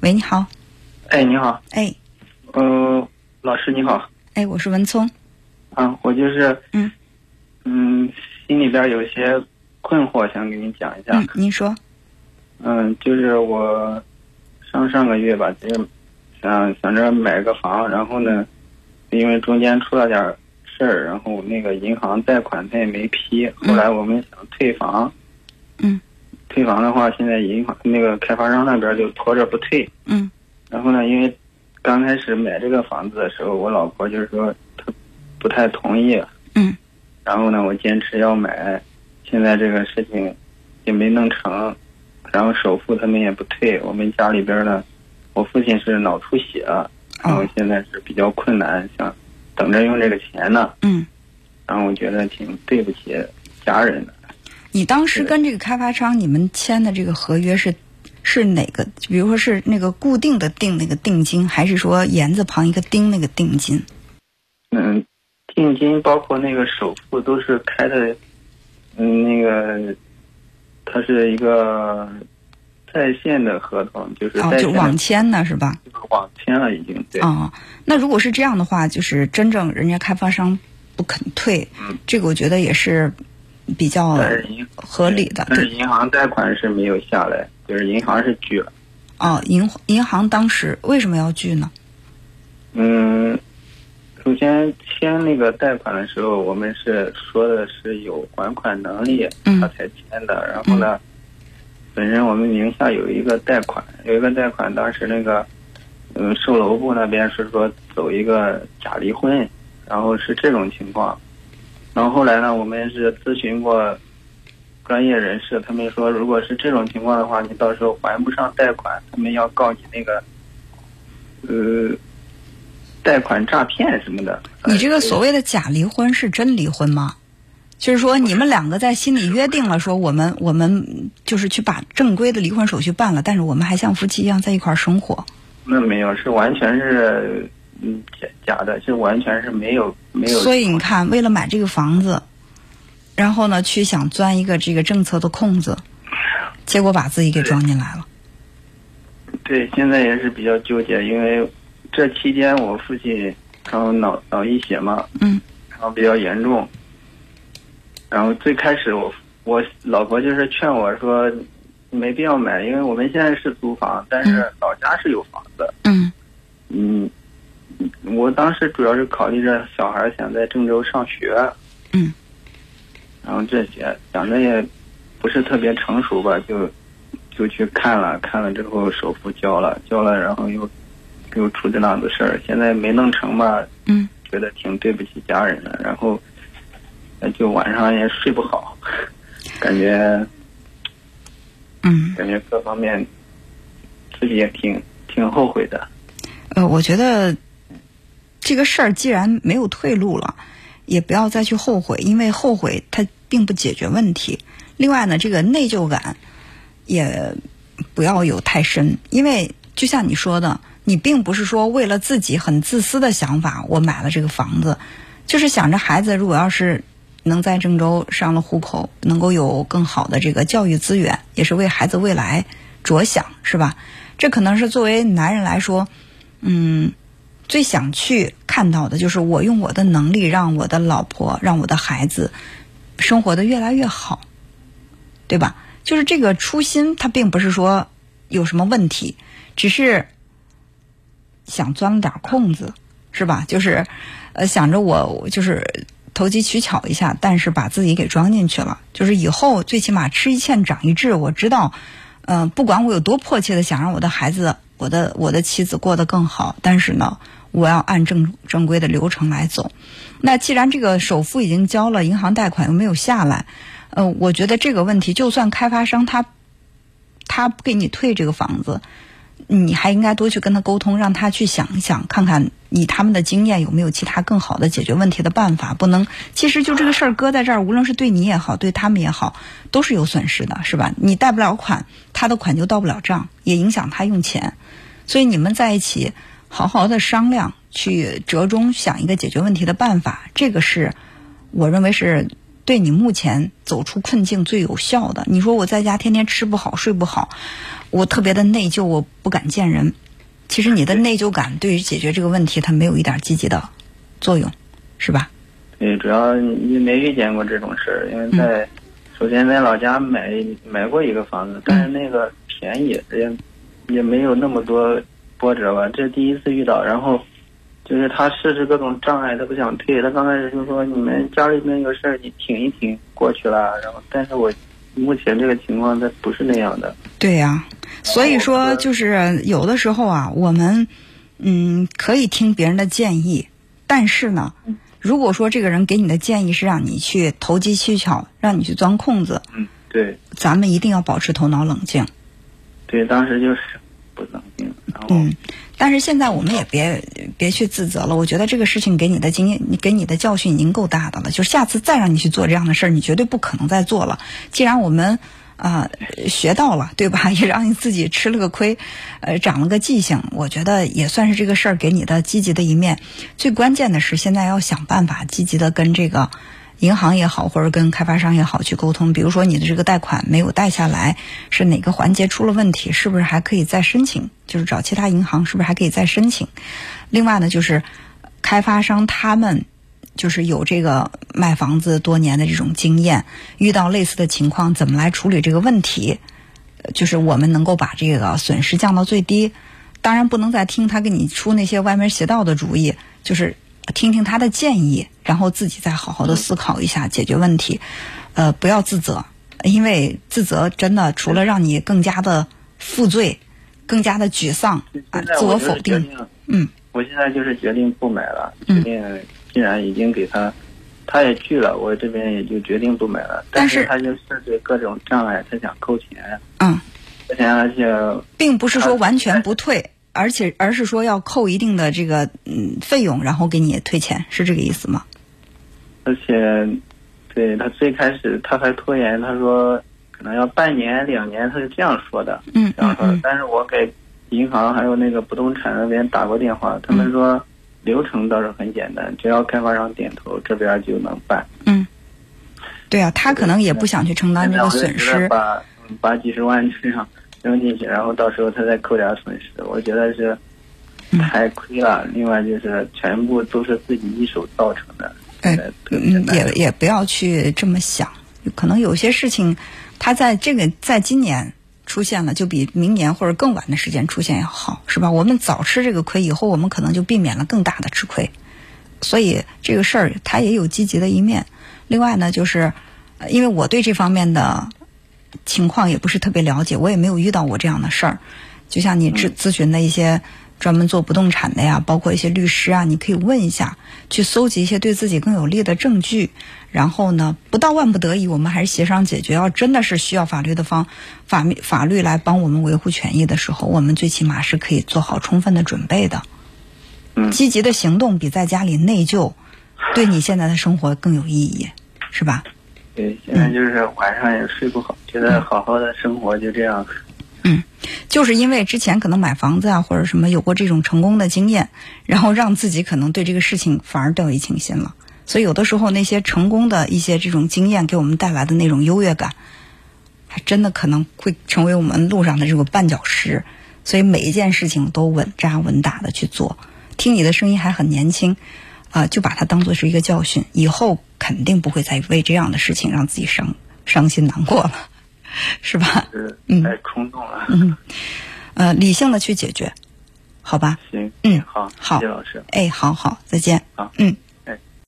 喂，你好。哎，你好。哎。呃，老师你好。哎，我是文聪。啊，我就是嗯嗯，心里边有些困惑，想给你讲一下。嗯，您说。嗯，就是我上上个月吧，就是想想着买个房，然后呢，因为中间出了点事儿，然后那个银行贷款他也没批，后来我们想退房。嗯。退房的话，现在银行那个开发商那边就拖着不退。嗯。然后呢，因为刚开始买这个房子的时候，我老婆就是说她不太同意。嗯。然后呢，我坚持要买，现在这个事情也没弄成，然后首付他们也不退。我们家里边呢，我父亲是脑出血，然后现在是比较困难，想等着用这个钱呢。嗯。然后我觉得挺对不起家人的。你当时跟这个开发商你们签的这个合约是是哪个？比如说是那个固定的定那个定金，还是说言字旁一个丁那个定金？嗯，定金包括那个首付都是开的，嗯，那个它是一个在线的合同，就是哦，就网签的是吧？网签了已经对。哦，那如果是这样的话，就是真正人家开发商不肯退，嗯，这个我觉得也是。比较合理的，但是银行贷款是没有下来，就是银行是拒了。哦，银银行当时为什么要拒呢？嗯，首先签那个贷款的时候，我们是说的是有还款能力，他才签的。然后呢，本身我们名下有一个贷款，有一个贷款，当时那个嗯，售楼部那边是说走一个假离婚，然后是这种情况。然后后来呢，我们是咨询过专业人士，他们说，如果是这种情况的话，你到时候还不上贷款，他们要告你那个呃贷款诈骗什么的。你这个所谓的假离婚是真离婚吗？就是说你们两个在心里约定了，说我们我们就是去把正规的离婚手续办了，但是我们还像夫妻一样在一块儿生活。那没有，是完全是。嗯，假假的，就完全是没有没有。所以你看，为了买这个房子，然后呢，去想钻一个这个政策的空子，结果把自己给装进来了。对，现在也是比较纠结，因为这期间我父亲然后脑脑溢血嘛，嗯，然后比较严重，然后最开始我我老婆就是劝我说，没必要买，因为我们现在是租房，但是老家是有房子，嗯，嗯。我当时主要是考虑着小孩想在郑州上学，嗯，然后这些想着也不是特别成熟吧，就就去看了，看了之后首付交了，交了，然后又又出这档子事儿，现在没弄成吧，嗯，觉得挺对不起家人的，然后就晚上也睡不好，感觉，嗯，感觉各方面自己也挺挺后悔的。呃，我觉得。这个事儿既然没有退路了，也不要再去后悔，因为后悔它并不解决问题。另外呢，这个内疚感也不要有太深，因为就像你说的，你并不是说为了自己很自私的想法，我买了这个房子，就是想着孩子如果要是能在郑州上了户口，能够有更好的这个教育资源，也是为孩子未来着想，是吧？这可能是作为男人来说，嗯。最想去看到的就是我用我的能力让我的老婆、让我的孩子生活的越来越好，对吧？就是这个初心，它并不是说有什么问题，只是想钻了点空子，是吧？就是呃想着我就是投机取巧一下，但是把自己给装进去了。就是以后最起码吃一堑长一智，我知道，嗯，不管我有多迫切的想让我的孩子、我的我的妻子过得更好，但是呢。我要按正正规的流程来走。那既然这个首付已经交了，银行贷款又没有下来，呃，我觉得这个问题，就算开发商他他不给你退这个房子，你还应该多去跟他沟通，让他去想一想，看看以他们的经验有没有其他更好的解决问题的办法。不能，其实就这个事儿搁在这儿，无论是对你也好，对他们也好，都是有损失的，是吧？你贷不了款，他的款就到不了账，也影响他用钱。所以你们在一起。好好的商量，去折中想一个解决问题的办法，这个是我认为是对你目前走出困境最有效的。你说我在家天天吃不好睡不好，我特别的内疚，我不敢见人。其实你的内疚感对于解决这个问题，它没有一点积极的作用，是吧？对，主要你没遇见过这种事儿，因为在首先在老家买买过一个房子，但是那个便宜也也没有那么多波折吧，这第一次遇到，然后。就是他设置各种障碍，他不想退。他刚开始就说：“你们家里面有事儿，你挺一挺过去了。”然后，但是我目前这个情况，他不是那样的。对呀，所以说就是有的时候啊，我们嗯可以听别人的建议，但是呢，如果说这个人给你的建议是让你去投机取巧，让你去钻空子，嗯，对，咱们一定要保持头脑冷静。对，当时就是不冷静，然后。但是现在我们也别别去自责了。我觉得这个事情给你的经验，你给你的教训已经够大的了。就下次再让你去做这样的事儿，你绝对不可能再做了。既然我们啊学到了，对吧？也让你自己吃了个亏，呃，长了个记性。我觉得也算是这个事儿给你的积极的一面。最关键的是，现在要想办法积极的跟这个。银行也好，或者跟开发商也好去沟通，比如说你的这个贷款没有贷下来，是哪个环节出了问题，是不是还可以再申请？就是找其他银行，是不是还可以再申请？另外呢，就是开发商他们就是有这个卖房子多年的这种经验，遇到类似的情况怎么来处理这个问题？就是我们能够把这个损失降到最低。当然不能再听他给你出那些歪门邪道的主意，就是。听听他的建议，然后自己再好好的思考一下解决问题，呃，不要自责，因为自责真的除了让你更加的负罪，更加的沮丧啊，自我否定。嗯，我现在就是决定不买了，决定既然已经给他，他也去了，我这边也就决定不买了。但是他就设置各种障碍，他想扣钱。嗯，而且并不是说完全不退。而且，而是说要扣一定的这个嗯费用，然后给你退钱，是这个意思吗？而且，对他最开始他还拖延，他说可能要半年、两年，他是这样说的。嗯嗯嗯。但是我给银行还有那个不动产那边打过电话，他们说流程倒是很简单，只要开发商点头，这边就能办。嗯。对啊，他可能也不想去承担这个损失。把把几十万这样。扔进去，然后到时候他再扣点损失，我觉得是太亏了。另外就是全部都是自己一手造成的。嗯，也也不要去这么想，可能有些事情，它在这个在今年出现了，就比明年或者更晚的时间出现要好，是吧？我们早吃这个亏，以后我们可能就避免了更大的吃亏。所以这个事儿它也有积极的一面。另外呢，就是因为我对这方面的。情况也不是特别了解，我也没有遇到过这样的事儿。就像你咨咨询的一些专门做不动产的呀，包括一些律师啊，你可以问一下，去搜集一些对自己更有利的证据。然后呢，不到万不得已，我们还是协商解决。要真的是需要法律的方法法律来帮我们维护权益的时候，我们最起码是可以做好充分的准备的。嗯，积极的行动比在家里内疚，对你现在的生活更有意义，是吧？对，现在就是晚上也睡不好，觉得好好的生活就这样。嗯，就是因为之前可能买房子啊或者什么有过这种成功的经验，然后让自己可能对这个事情反而掉以轻心了。所以有的时候那些成功的一些这种经验给我们带来的那种优越感，还真的可能会成为我们路上的这个绊脚石。所以每一件事情都稳扎稳打的去做。听你的声音还很年轻。啊，就把它当做是一个教训，以后肯定不会再为这样的事情让自己伤伤心难过了，是吧？嗯，太冲动了。嗯，呃，理性的去解决，好吧？行，嗯，好，好，谢谢老师。哎，好好，再见。好，嗯。